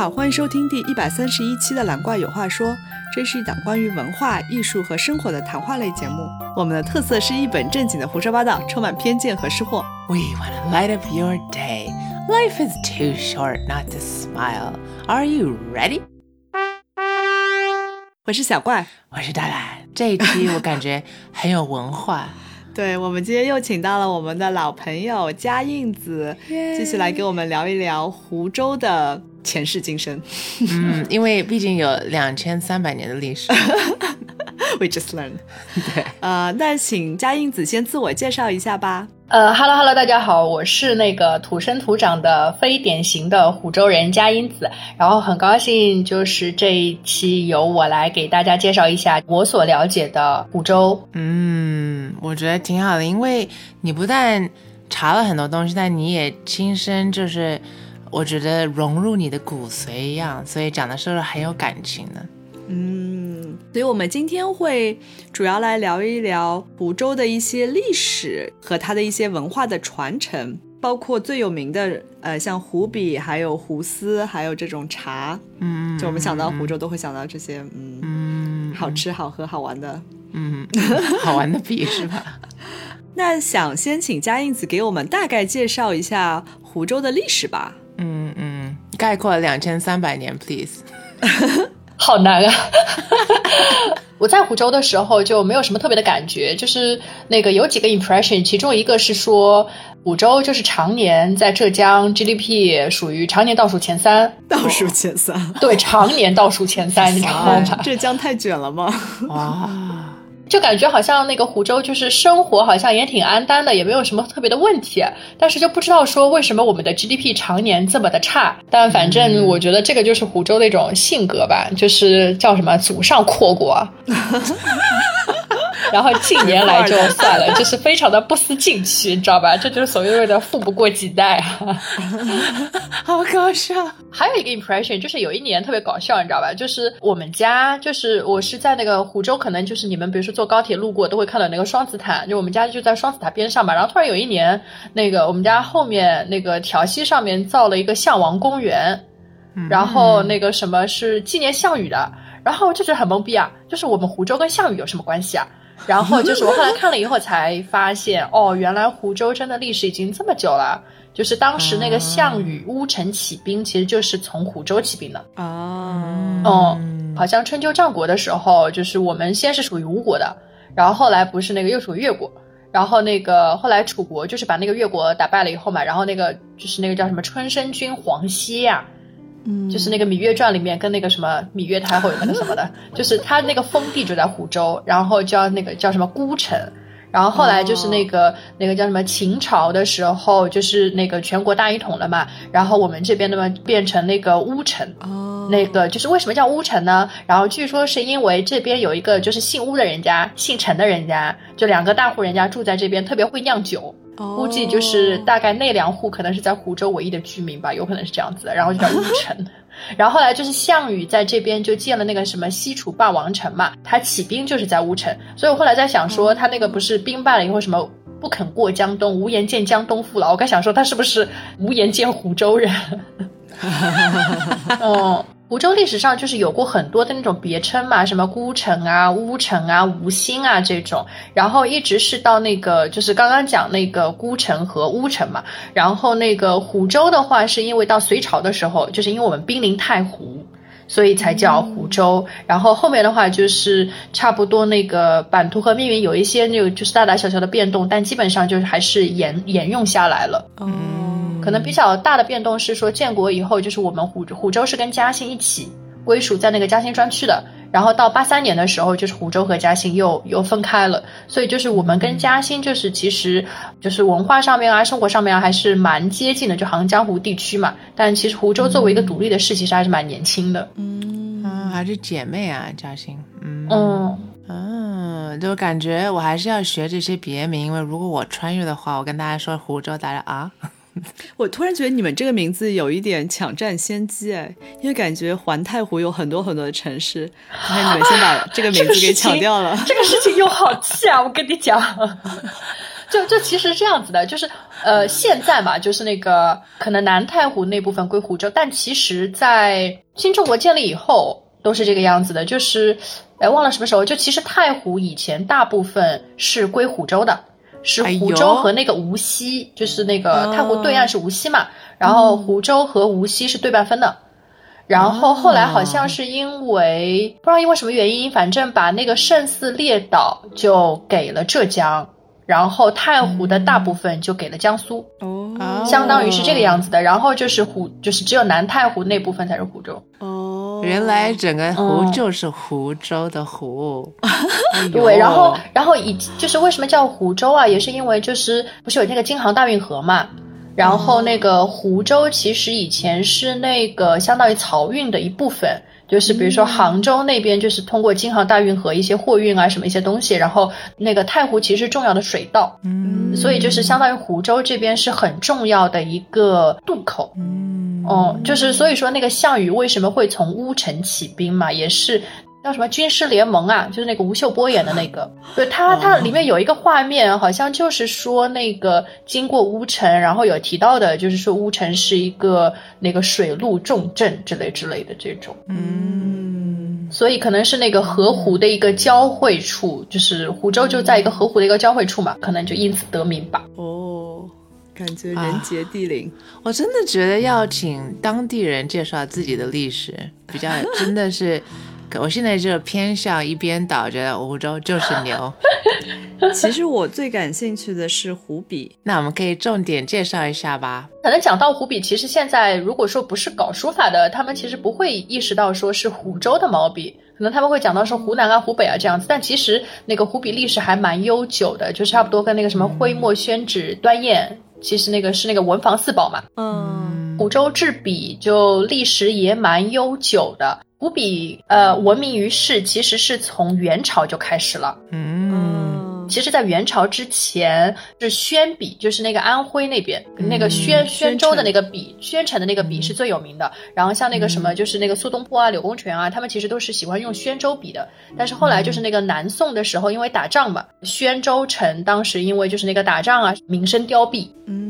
好，欢迎收听第一百三十一期的《蓝怪有话说》，这是一档关于文化艺术和生活的谈话类节目。我们的特色是一本正经的胡说八道，充满偏见和失货。We want to light up your day. Life is too short not to smile. Are you ready? 我是小怪，我是大懒。这一期我感觉很有文化，对我们今天又请到了我们的老朋友佳印子，继续来给我们聊一聊湖州的前世今生。嗯，因为毕竟有两千三百年的历史。We just learned。对，呃，那请佳印子先自我介绍一下吧。呃哈喽哈喽，大家好，我是那个土生土长的非典型的湖州人佳音子，然后很高兴就是这一期由我来给大家介绍一下我所了解的湖州。嗯，我觉得挺好的，因为你不但查了很多东西，但你也亲身就是，我觉得融入你的骨髓一样，所以讲的是很有感情的。嗯，所以我们今天会主要来聊一聊湖州的一些历史和它的一些文化的传承，包括最有名的呃，像湖笔，还有湖丝，还有这种茶。嗯，就我们想到湖州，都会想到这些，嗯，嗯好吃、好喝、好玩的。嗯，好玩的笔是吧？那想先请嘉印子给我们大概介绍一下湖州的历史吧。嗯嗯，概括两千三百年，please。好难啊！我在湖州的时候就没有什么特别的感觉，就是那个有几个 impression，其中一个是说湖州就是常年在浙江 GDP 属于常年倒数前三，倒数前三，对，常年倒数前三，你知道吗？浙江太卷了吗？哇，就感觉好像那个湖州就是生活好像也挺安淡的，也没有什么特别的问题，但是就不知道说为什么我们的 GDP 常年这么的差。但反正我觉得这个就是湖州的一种性格吧，就是叫什么祖上阔过，然后近年来就算了，就是非常的不思进取，你知道吧？这就是所谓的富不过几代啊。好搞笑！还有一个 impression 就是有一年特别搞笑，你知道吧？就是我们家，就是我是在那个湖州，可能就是你们比如说坐高铁路过都会看到那个双子塔，就我们家就在双子塔边上嘛。然后突然有一年，那个我们家后面那个条溪上面造了一个项王公园，然后那个什么是纪念项羽的，然后我就觉得很懵逼啊，就是我们湖州跟项羽有什么关系啊？然后就是我后来看了以后才发现，哦，原来湖州真的历史已经这么久了。就是当时那个项羽乌城起兵，其实就是从湖州起兵的。啊，哦，好像春秋战国的时候，就是我们先是属于吴国的，然后后来不是那个又属于越国，然后那个后来楚国就是把那个越国打败了以后嘛，然后那个就是那个叫什么春申君黄歇呀、嗯就是那个《芈月传》里面跟那个什么芈月太后有那个什么的，就是他那个封地就在湖州，然后叫那个叫什么孤城。然后后来就是那个、那个叫什么秦朝的时候，就是那个全国大一统了嘛，然后我们这边的嘛变成那个乌城，哦，那个就是为什么叫乌城呢？然后据说是因为这边有一个就是姓乌的人家，姓陈的人家，就两个大户人家住在这边，特别会酿酒。哦估计就是大概那两户可能是在湖州唯一的居民吧，有可能是这样子的，然后就叫乌城。然后后来就是项羽在这边就建了那个什么西楚霸王城嘛，他起兵就是在乌城，所以我后来在想说，他那个不是兵败了以后什么不肯过江东，无颜见江东父老，我该想说他是不是无颜见湖州人？哦，湖州历史上就是有过很多的那种别称嘛，什么孤城啊、乌城啊、吴兴啊这种，然后一直是到那个就是刚刚讲那个孤城和乌城嘛，然后那个湖州的话，是因为到隋朝的时候，就是因为我们濒临太湖。所以才叫湖州，然后后面的话就是差不多那个版图和命运有一些那个就是大大小小的变动，但基本上就是还是沿沿用下来了。哦，可能比较大的变动是说，建国以后就是我们湖湖州是跟嘉兴一起归属在那个嘉兴专区的，然后到八三年的时候，就是湖州和嘉兴又又分开了，所以就是我们跟嘉兴就是其实就是文化上面啊、生活上面啊还是蛮接近的，就杭江湖地区嘛。但其实湖州作为一个独立的市，其实还是蛮年轻的。嗯，啊，还是姐妹啊，嘉兴。嗯嗯，嗯，就感觉我还是要学这些别名，因为如果我穿越的话，我跟大家说湖州，大家啊，我突然觉得你们这个名字有一点抢占先机哎，因为感觉环太湖有很多很多的城市，看你们先把这个名字给抢掉了。这个事情又好气啊！我跟你讲，就就其实这样子的，就是呃，现在嘛，就是那个可能南太湖那部分归湖州，但其实，在新中国建立以后都是这个样子的。就是，哎，忘了什么时候，就其实太湖以前大部分是归湖州的，是湖州和那个无锡，就是那个太湖对岸是无锡嘛，然后湖州和无锡是对半分的。然后后来好像是因为不知道因为什么原因，反正把那个胜似列岛就给了浙江。然后太湖的大部分就给了江苏，哦，相当于是这个样子的。然后就是湖，就是只有南太湖那部分才是湖州。哦，原来整个湖就是湖州的湖。对，然后然后以就是为什么叫湖州啊？也是因为就是不是有那个京杭大运河嘛？然后那个湖州其实以前是那个相当于漕运的一部分。就是比如说杭州那边，就是通过京杭大运河一些货运啊，什么一些东西，然后那个太湖其实重要的水道，嗯，所以就是相当于湖州这边是很重要的一个渡口，嗯，哦，就是所以说那个项羽为什么会从乌城起兵嘛，也是。叫什么军师联盟啊？就是那个吴秀波演的那个，对他，他里面有一个画面，好像就是说那个经过乌城，然后有提到的，就是说乌城是一个那个水陆重镇之类之类的这种，嗯，所以可能是那个河湖的一个交汇处，就是湖州就在一个河湖的一个交汇处嘛，可能就因此得名吧。哦，感觉人杰地灵，我真的觉得要请当地人介绍自己的历史，比较真的是。我现在就偏向一边倒，觉得湖州就是牛。其实我最感兴趣的是湖笔，那我们可以重点介绍一下吧。可能讲到湖笔，其实现在如果说不是搞书法的，他们其实不会意识到说是湖州的毛笔，可能他们会讲到说湖南啊、湖北啊这样子。但其实那个湖笔历史还蛮悠久的，就差不多跟那个什么徽墨宣纸端砚，其实那个是那个文房四宝嘛。嗯，湖州制笔就历史也蛮悠久的。湖笔呃闻名于世，其实是从元朝就开始了。嗯，其实，在元朝之前是宣笔，就是那个安徽那边那个宣宣州的那个笔，宣城的那个笔是最有名的。然后像那个什么，就是那个苏东坡啊、柳公权啊，他们其实都是喜欢用宣州笔的。但是后来就是那个南宋的时候，因为打仗嘛，宣州城当时因为就是那个打仗啊，名声凋敝。嗯。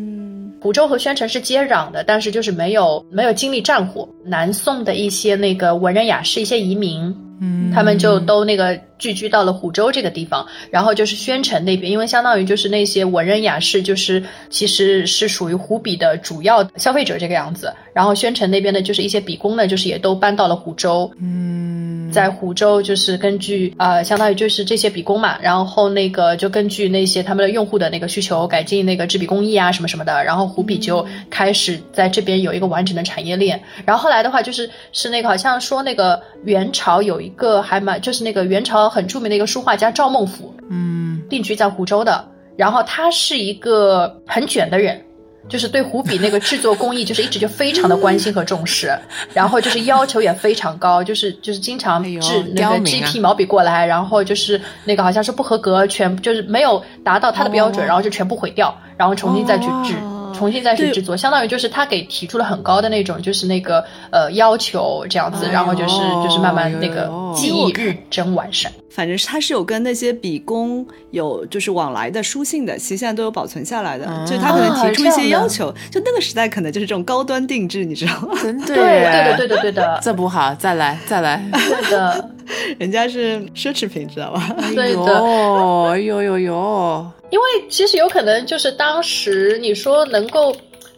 湖州和宣城是接壤的，但是就是没有没有经历战火。南宋的一些那个文人雅士、一些移民，嗯，他们就都那个聚居到了湖州这个地方。然后就是宣城那边，因为相当于就是那些文人雅士，就是其实是属于湖笔的主要消费者这个样子。然后宣城那边的就是一些笔工呢，就是也都搬到了湖州，嗯。在湖州，就是根据呃，相当于就是这些笔工嘛，然后那个就根据那些他们的用户的那个需求，改进那个制笔工艺啊，什么什么的，然后湖笔就开始在这边有一个完整的产业链。然后后来的话，就是是那个好像说那个元朝有一个还蛮，就是那个元朝很著名的一个书画家赵孟俯，嗯，定居在湖州的，然后他是一个很卷的人。就是对湖笔那个制作工艺，就是一直就非常的关心和重视，然后就是要求也非常高，就是就是经常制那个 GP 毛笔过来，然后就是那个好像是不合格，全就是没有达到他的标准，然后就全部毁掉，然后重新再去制。重新再去制作，相当于就是他给提出了很高的那种，就是那个呃要求这样子，然后就是就是慢慢那个技艺日臻完善。反正他是有跟那些笔工有就是往来的书信的，其实现在都有保存下来的。就他可能提出一些要求，就那个时代可能就是这种高端定制，你知道吗？对对对对的对的，这不好，再来再来。对的，人家是奢侈品，知道吧？对的。哎呦呦呦。因为其实有可能就是当时你说能够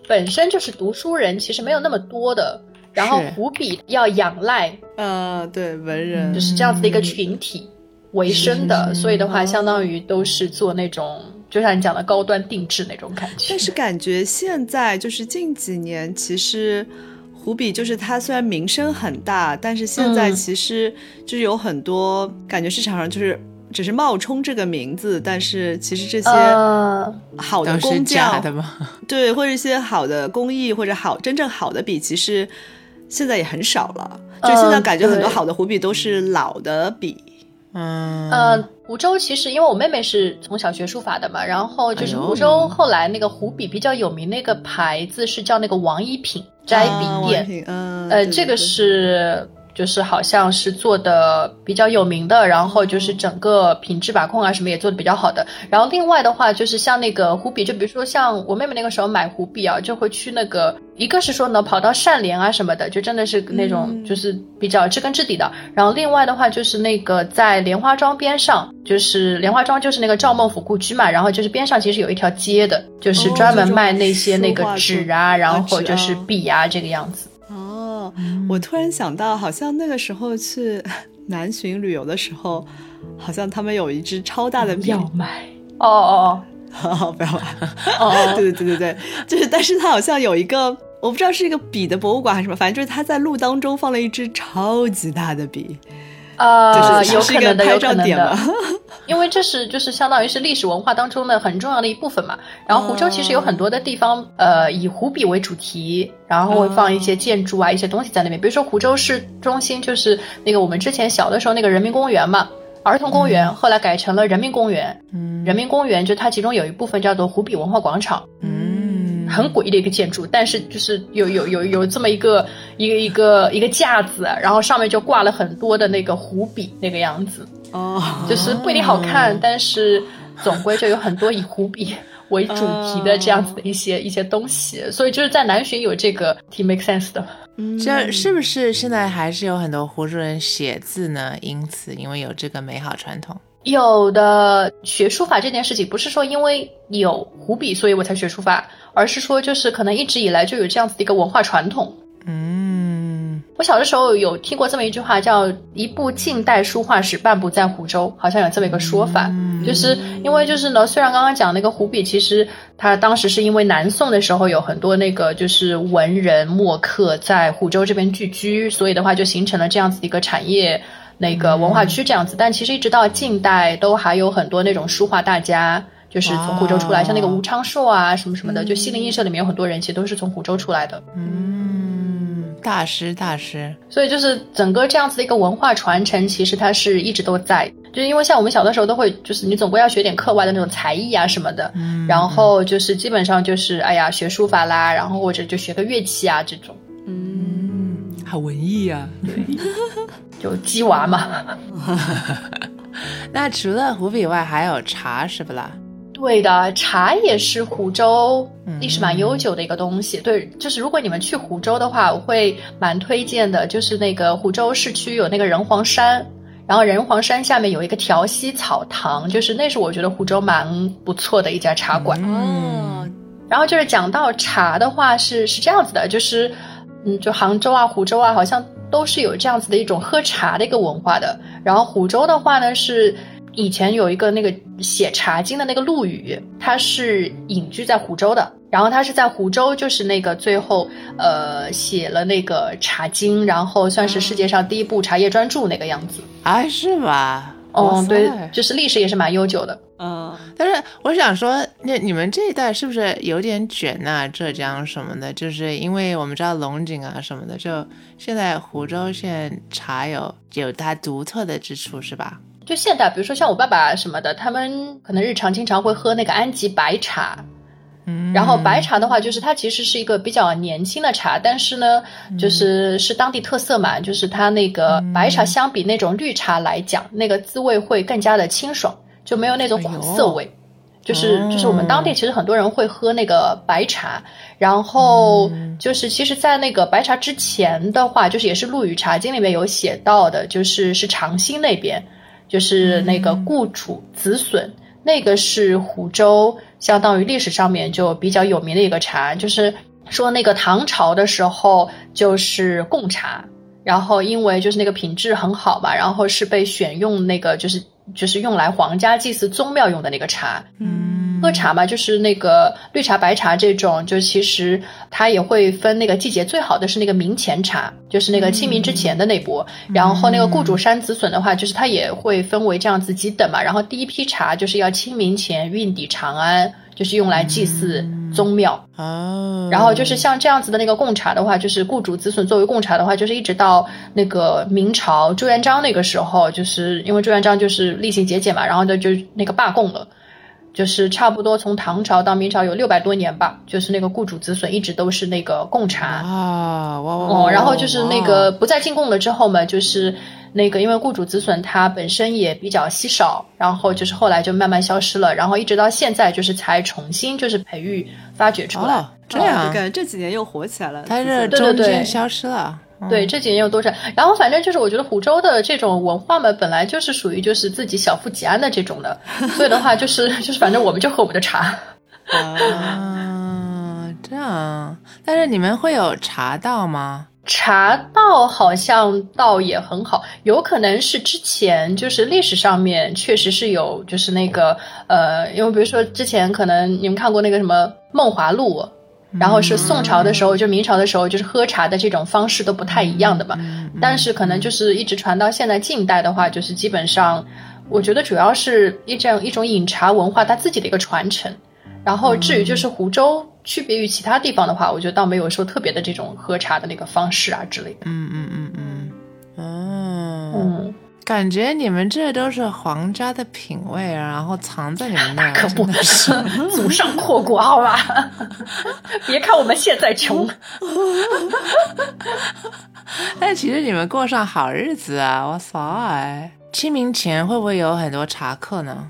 本身就是读书人，其实没有那么多的。然后湖笔要仰赖，呃，对文人就是这样子的一个群体为生的，所以的话，相当于都是做那种就像你讲的高端定制那种感觉。但是感觉现在就是近几年，其实湖笔就是它虽然名声很大，但是现在其实就是有很多感觉市场上就是。只是冒充这个名字，但是其实这些好的工匠，对，或者一些好的工艺，或者好真正好的笔，其实现在也很少了。就现在感觉很多好的湖笔都是老的笔。嗯，呃，湖州其实因为我妹妹是从小学书法的嘛，然后就是湖州后来那个湖笔比较有名那个牌子是叫那个王一品斋笔店，呃，这个是。就是好像是做的比较有名的，然后就是整个品质把控啊什么也做的比较好的。然后另外的话，就是像那个湖笔，就比如说像我妹妹那个时候买湖笔啊，就会去那个，一个是说呢跑到善联啊什么的，就真的是那种就是比较知根知底的。然后另外的话就是那个在莲花庄边上，就是莲花庄就是那个赵孟俯故居嘛，然后就是边上其实有一条街的，就是专门卖那些那个纸啊，然后就是笔啊这个样子。哦，我突然想到，好像那个时候去 南浔旅游的时候，好像他们有一支超大的笔要买。哦哦哦，不要买。哦，对对对对对，就是，但是他好像有一个，我不知道是一个笔的博物馆还是什么，反正就是他在路当中放了一支超级大的笔。呃，有可能的，有可能的，因为这是就是相当于是历史文化当中的很重要的一部分嘛。然后湖州其实有很多的地方，呃，以湖笔为主题，然后会放一些建筑啊，一些东西在那边。比如说湖州市中心就是那个我们之前小的时候那个人民公园嘛，儿童公园，后来改成了人民公园。嗯，人民公园就它其中有一部分叫做湖笔文化广场。嗯。很诡异的一个建筑，但是就是有有有有这么一个一个一个一个架子，然后上面就挂了很多的那个湖笔那个样子，哦，就是不一定好看，但是总归就有很多以湖笔 为主题的这样子的一些一些东西，所以就是在南浔有这个挺 make sense 的。这是不是现在还是有很多湖州人写字呢？因此，因为有这个美好传统。有的学书法这件事情，不是说因为有湖笔，所以我才学书法，而是说就是可能一直以来就有这样子的一个文化传统。嗯，我小的时候有听过这么一句话，叫“一部近代书画史，半部在湖州”，好像有这么一个说法。就是因为就是呢，虽然刚刚讲那个湖笔，其实它当时是因为南宋的时候有很多那个就是文人墨客在湖州这边聚居，所以的话就形成了这样子的一个产业。那个文化区这样子，但其实一直到近代都还有很多那种书画大家，就是从湖州出来，像那个吴昌硕啊什么什么的，就西泠印社里面有很多人，其实都是从湖州出来的。嗯，大师大师。所以就是整个这样子的一个文化传承，其实它是一直都在。就是因为像我们小的时候都会，就是你总归要学点课外的那种才艺啊什么的，然后就是基本上就是哎呀学书法啦，然后或者就学个乐器啊这种。嗯，好文艺啊。对。就鸡娃嘛 那除了湖笔外，还有茶是不啦？对的，茶也是湖州历史蛮悠久的一个东西。对，就是如果你们去湖州的话，我会蛮推荐的。就是那个湖州市区有那个人皇山，然后人皇山下面有一个调息草堂，就是那是我觉得湖州蛮不错的一家茶馆。嗯，然后就是讲到茶的话，是是这样子的，就是嗯，就杭州啊、湖州啊，好像。都是有这样子的一种喝茶的一个文化的。然后湖州的话呢，是以前有一个那个写《茶经》的那个陆羽，他是隐居在湖州的。然后他是在湖州，就是那个最后呃写了那个《茶经》，然后算是世界上第一部茶叶专著那个样子。啊，是吗？哦，对，就是历史也是蛮悠久的。嗯，但是我想说，那你们这一代是不是有点卷呐？浙江什么的，就是因为我们知道龙井啊什么的，就现在湖州县茶有有它独特的之处，是吧？就现代，比如说像我爸爸什么的，他们可能日常经常会喝那个安吉白茶。嗯，然后白茶的话，就是它其实是一个比较年轻的茶，但是呢，就是是当地特色嘛，就是它那个白茶相比那种绿茶来讲，那个滋味会更加的清爽。就没有那种苦涩味，就是就是我们当地其实很多人会喝那个白茶，然后就是其实，在那个白茶之前的话，就是也是《陆羽茶经》里面有写到的，就是是长兴那边，就是那个顾楚子笋，那个是湖州相当于历史上面就比较有名的一个茶，就是说那个唐朝的时候就是贡茶，然后因为就是那个品质很好嘛，然后是被选用那个就是。就是用来皇家祭祀宗庙用的那个茶，嗯，喝茶嘛，就是那个绿茶、白茶这种，就其实它也会分那个季节，最好的是那个明前茶，就是那个清明之前的那波。然后那个雇主山子笋的话，就是它也会分为这样子几等嘛。然后第一批茶就是要清明前运抵长安。就是用来祭祀宗庙。哦，然后就是像这样子的那个贡茶的话，就是雇主子孙作为贡茶的话，就是一直到那个明朝朱元璋那个时候，就是因为朱元璋就是厉行节俭嘛，然后就就那个罢贡了，就是差不多从唐朝到明朝有六百多年吧，就是那个雇主子孙一直都是那个贡茶。啊，哇哇哦，然后就是那个不再进贡了之后嘛，就是那个因为雇主子损它本身也比较稀少，然后就是后来就慢慢消失了，然后一直到现在就是才重新就是培育发掘出来。哦，这样，感觉这几年又火起来了。它是对中对间消失了。对，这几年有多少？然后反正就是，我觉得湖州的这种文化嘛，本来就是属于就是自己小富即安的这种的，所以的话就是就是，反正我们就喝我们的茶。啊，这样。但是你们会有茶道吗？茶道好像倒也很好，有可能是之前就是历史上面确实是有，就是那个呃，因为比如说之前可能你们看过那个什么《梦华录》。然后是宋朝的时候，就明朝的时候，就是喝茶的这种方式都不太一样的嘛。但是可能就是一直传到现在近代的话，就是基本上，我觉得主要是一种一种饮茶文化它自己的一个传承。然后至于就是湖州区别于其他地方的话，我觉得倒没有说特别的这种喝茶的那个方式啊之类的。嗯嗯嗯嗯，哦，嗯，感觉你们这都是皇家的品味，然后藏在你们那儿，可不是。祖上阔国，好吧？别看我们现在穷，但其实你们过上好日子啊！哇塞，清明前会不会有很多茶客呢？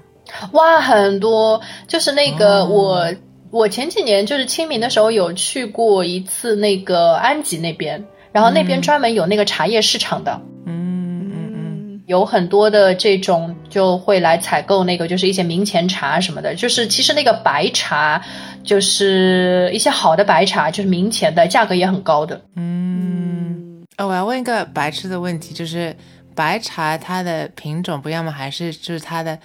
哇，很多就是那个我。我前几年就是清明的时候有去过一次那个安吉那边，然后那边专门有那个茶叶市场的，嗯嗯嗯，有很多的这种就会来采购那个就是一些明前茶什么的，就是其实那个白茶就是一些好的白茶，就是明前的价格也很高的。嗯，哦，我要问一个白痴的问题，就是白茶它的品种不一样吗？还是就是它的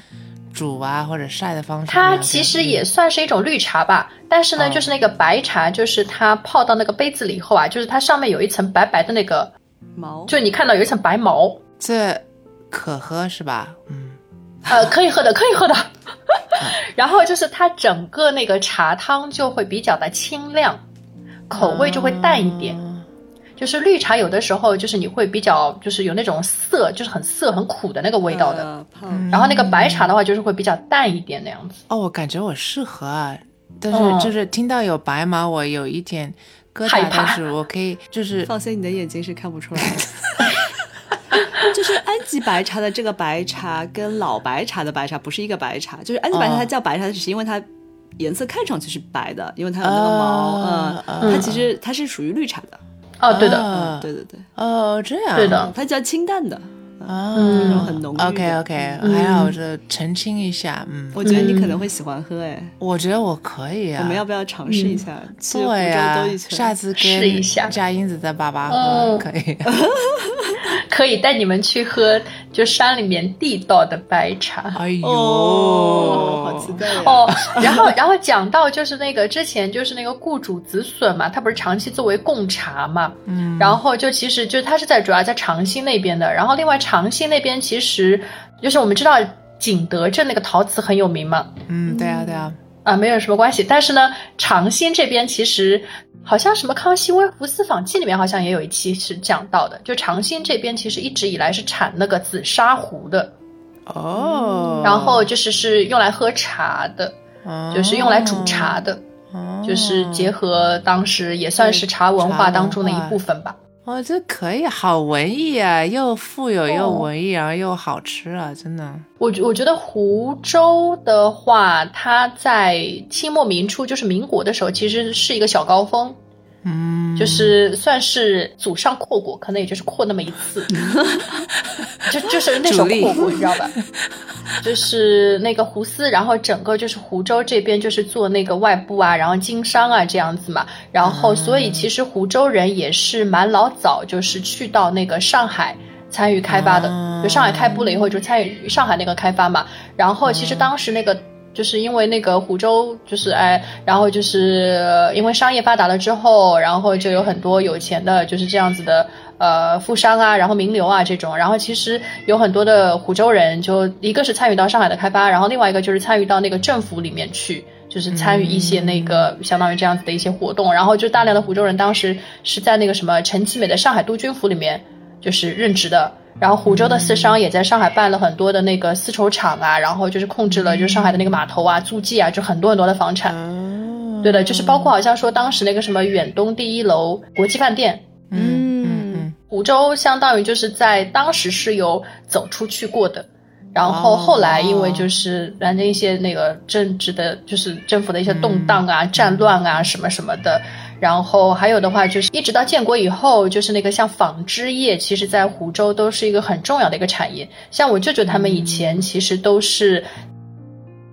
煮啊或者晒的方式？它其实也算是一种绿茶吧，但是呢，哦就是那个白茶，就是它泡到那个杯子里以后啊，就是它上面有一层白白的那个，毛就你看到有一层白毛，这可喝是吧？嗯，呃，可以喝的，可以喝的。然后就是它整个那个茶汤就会比较的清亮，口味就会淡一点。嗯就是绿茶有的时候就是你会比较就是有那种涩，就是很涩很苦的那个味道的。呃然后那个白茶的话就是会比较淡一点那样子。哦，我感觉我适合啊，但是嗯就是听到有白毛，我有一点疙瘩，但是我可以 就是放心，你的眼睛是看不出来的。就是安吉白茶的这个白茶跟老白茶的白茶不是一个白茶，就是安吉白茶哦它叫白茶，只是因为它颜色看上去是白的，因为它有那个毛，啊嗯，它其实它是属于绿茶的，哦，对的，啊对对对，哦，这样。对的。它叫清淡的，啊，那种很浓郁。OK OK，、还好，我这澄清一下，嗯，我觉得你可能会喜欢喝，哎，我觉得我可以啊。我们要不要尝试一下？对啊州兜一，圈，下次试一下。跟佳音子在爸爸喝、嗯可以。可以带你们去喝就山里面地道的白茶。哎呦，哦，好期待呀！哦，然后 然后讲到就是那个之前就是那个雇主子孙嘛，他不是长期作为贡茶嘛，嗯，然后就其实就他是在主要在长兴那边的，然后另外长兴那边其实就是我们知道景德镇那个陶瓷很有名嘛，嗯，对啊对啊，啊，没有什么关系。但是呢，长兴这边其实好像什么《康熙微服私访记》里面好像也有一期是讲到的，就长兴这边其实一直以来是产那个紫砂壶的，哦，然后就是是用来喝茶的，哦就是用来煮茶的，哦。就是结合当时也算是茶文化当中的一部分吧。哦，这可以，好文艺啊，又富有又哦文艺，然后又好吃啊，真的。我我觉得湖州的话，它在清末民初，就是民国的时候，其实是一个小高峰。嗯，就是算是祖上扩过，可能也就是扩那么一次，就就是那种扩过，你知道吧？就是那个胡思，然后整个就是湖州这边就是做那个外部啊，然后经商啊这样子嘛，然后所以其实湖州人也是蛮老早，就是去到那个上海。参与开发的，啊就上海开埠了以后就参与上海那个开发嘛。然后其实当时那个就是因为那个湖州就是哎，然后就是呃因为商业发达了之后，然后就有很多有钱的，就是这样子的呃富商啊，然后名流啊这种。然后其实有很多的湖州人，就一个是参与到上海的开发，然后另外一个就是参与到那个政府里面去。就是参与一些那个相当于这样子的一些活动，然后就大量的湖州人当时是在那个什么陈其美的上海督军府里面就是任职的，然后湖州的丝商也在上海办了很多的那个丝绸厂啊，然后就是控制了就是上海的那个码头啊、租界啊，就很多很多的房产。哦，对的，就是包括好像说当时那个什么远东第一楼国际饭店，嗯嗯嗯，湖州相当于就是在当时是有走出去过的。然后后来因为就是反正一些那个政治的，就是政府的一些动荡啊、战乱啊什么什么的，然后还有的话就是一直到建国以后，就是那个像纺织业，其实在湖州都是一个很重要的一个产业。像我舅舅他们以前其实都是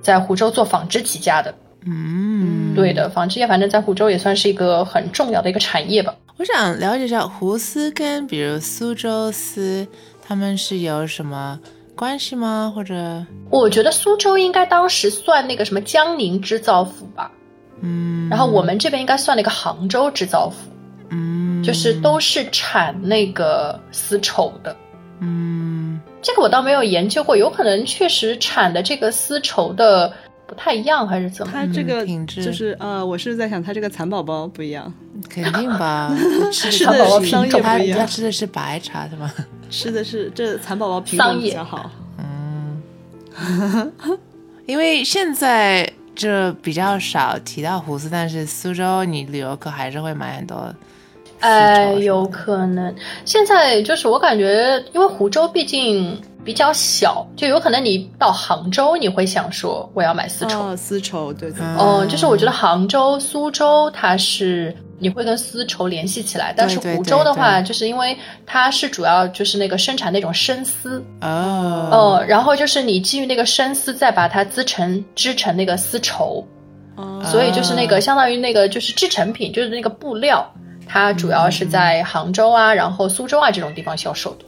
在湖州做纺织起家的。嗯，对的，纺织业反正在湖州也算是一个很重要的一个产业吧。我想了解一下湖丝跟比如苏州丝，他们是有什么关系吗？或者我觉得苏州应该当时算那个什么江宁织造府吧，嗯，然后我们这边应该算了一个杭州织造府，嗯，就是都是产那个丝绸的。嗯这个我倒没有研究过，有可能确实产的这个丝绸的不太一样，还是怎么？它这个嗯品质就是呃，我是在想它这个蚕宝宝不一样，肯定吧，吃 是的是的商业不一样他吃的是白茶是吗？吃的是这蚕宝宝品种比较好。嗯，因为现在就比较少提到湖丝，但是苏州你旅游可还是会买很多。哎，有可能。现在就是我感觉，因为湖州毕竟比较小，就有可能你到杭州，你会想说我要买丝绸。哦，丝绸，对对。嗯哦，就是我觉得杭州、苏州它是你会跟丝绸联系起来，但是湖州的话，就是因为它是主要就是那个生产那种生丝，哦。哦，然后就是你基于那个生丝再把它织成织成那个丝绸，哦。所以就是那个相当于那个就是制成品，就是那个布料，它主要是在杭州啊，然后苏州啊这种地方销售的。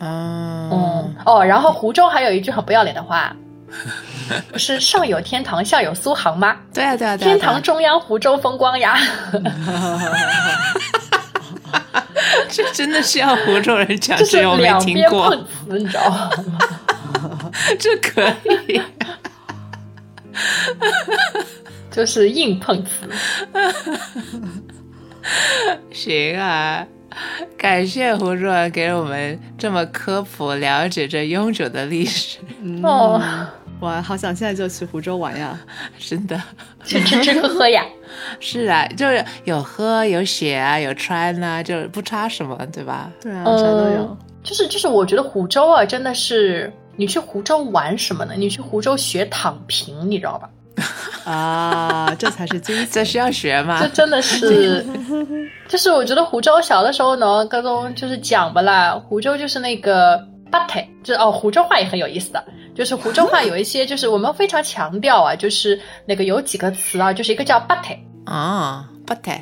嗯嗯，哦，然后湖州还有一句很不要脸的话，不是上有天堂，下有苏杭吗？对啊对啊对啊，天堂中央，湖州风光呀。这真的是要湖州人讲 这个，我没两边听过碰，瓷，你知道吗？这可以。就是硬碰瓷。行啊，感谢胡主任给我们这么科普了解这悠久的历史，哦，哇，好想现在就去湖州玩呀！真的 去吃吃喝喝呀。是啊，就是有喝有写啊，有穿啊，就不差什么，对吧？对啊，啥都有嗯。，就是就是，我觉得湖州啊，真的是你去湖州玩什么呢？你去湖州学躺平，你知道吧？啊，这才是精髓。这是要学吗这？真的是，就是我觉得湖州小的时候呢，高中就是讲吧啦，湖州就是那个八台，就是哦，湖州话也很有意思的，就是湖州话有一些就是我们非常强调啊，就是那个有几个词啊，就是一个叫八台，哦，不对，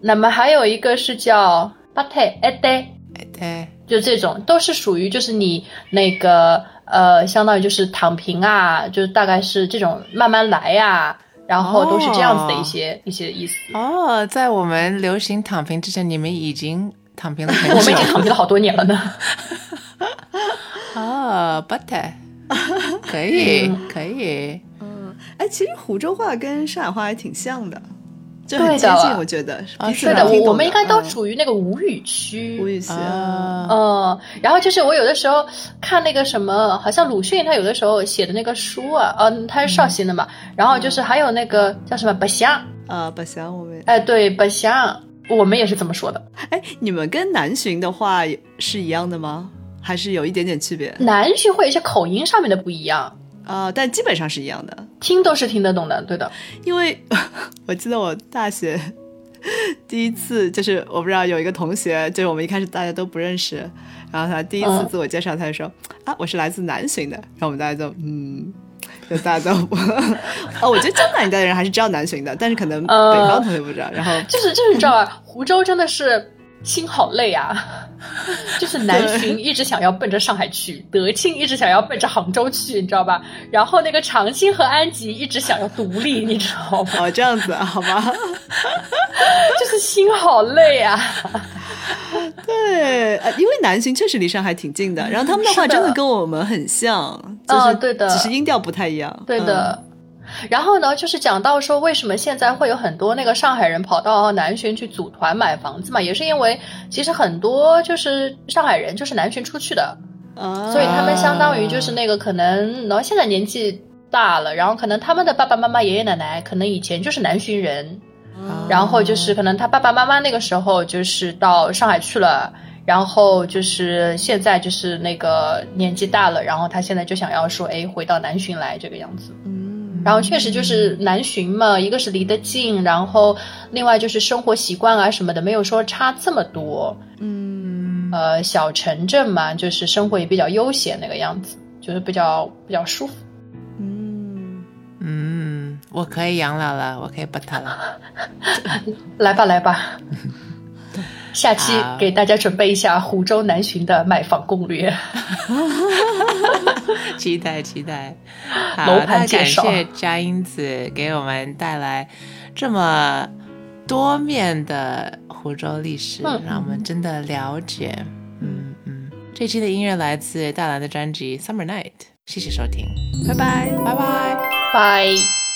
那么还有一个是叫八台哎对。对，就这种都是属于就是你那个呃，相当于就是躺平啊，就是大概是这种慢慢来呀、然后都是这样子的一些、一些意思。哦，在我们流行躺平之前，你们已经躺平了很久 我们已经躺平了好多年了呢。哦，不对，可以嗯可以，嗯，哎，其实湖州话跟上海话还挺像的，就很接近，我觉得。啊彼此对的，我我们应该都嗯属于那个吴语区。吴语区。啊，嗯，然后就是我有的时候看那个什么，好像鲁迅他有的时候写的那个书啊，嗯、他是绍兴的嘛，然后就是还有那个叫什么白香，啊，不行，我们哎，对，白香，我们也是这么说的。哎，你们跟南浔的话是一样的吗？还是有一点点区别？南浔会有一些口音上面的不一样，啊、但基本上是一样的。听都是听得懂的，对的。因为 我记得我大学 第一次，就是我不知道有一个同学，就是我们一开始大家都不认识，然后他第一次嗯自我介绍，他就说、啊，我是来自南浔的，然后我们大家就嗯。就大家都不 哦，我觉得江南一带的人还是知道南浔的，但是可能北呃方同学不知道。然后就是就是你知道吧，湖州真的是心好累啊，就是南浔一直想要奔着上海去，德庆一直想要奔着杭州去，你知道吧？然后那个长兴和安吉一直想要独立，你知道吗？哦这样子啊，好吧，就是心好累啊。对，呃，因为南浔确实离上海挺近的，然后他们的话真的跟我们很像，就是、哦对的只是音调不太一样。对的。然后呢，就是讲到说，为什么现在会有很多那个上海人跑到南浔去组团买房子嘛，也是因为其实很多就是上海人就是南浔出去的，啊。所以他们相当于就是那个可能，然后现在年纪大了，然后可能他们的爸爸妈妈、爷爷奶奶可能以前就是南浔人，然后就是可能他爸爸妈妈那个时候就是到上海去了，然后就是现在就是那个年纪大了，然后他现在就想要说，哎，回到南浔来这个样子。嗯，然后确实就是南浔嘛，一个是离得近，然后另外就是生活习惯啊什么的没有说差这么多。嗯呃，小城镇嘛，就是生活也比较悠闲那个样子，就是比较比较舒服。嗯，嗯，我可以养老了，我可以不他了。来吧来吧，下期好给大家准备一下湖州南浔的买房攻略。期 待期待。楼好，那感谢佳音子给我们带来这么多面的湖州历史，嗯让我们真的了解。嗯嗯，这期的音乐来自大蓝的专辑《Summer Night》，谢谢收听，拜拜。拜拜。拜。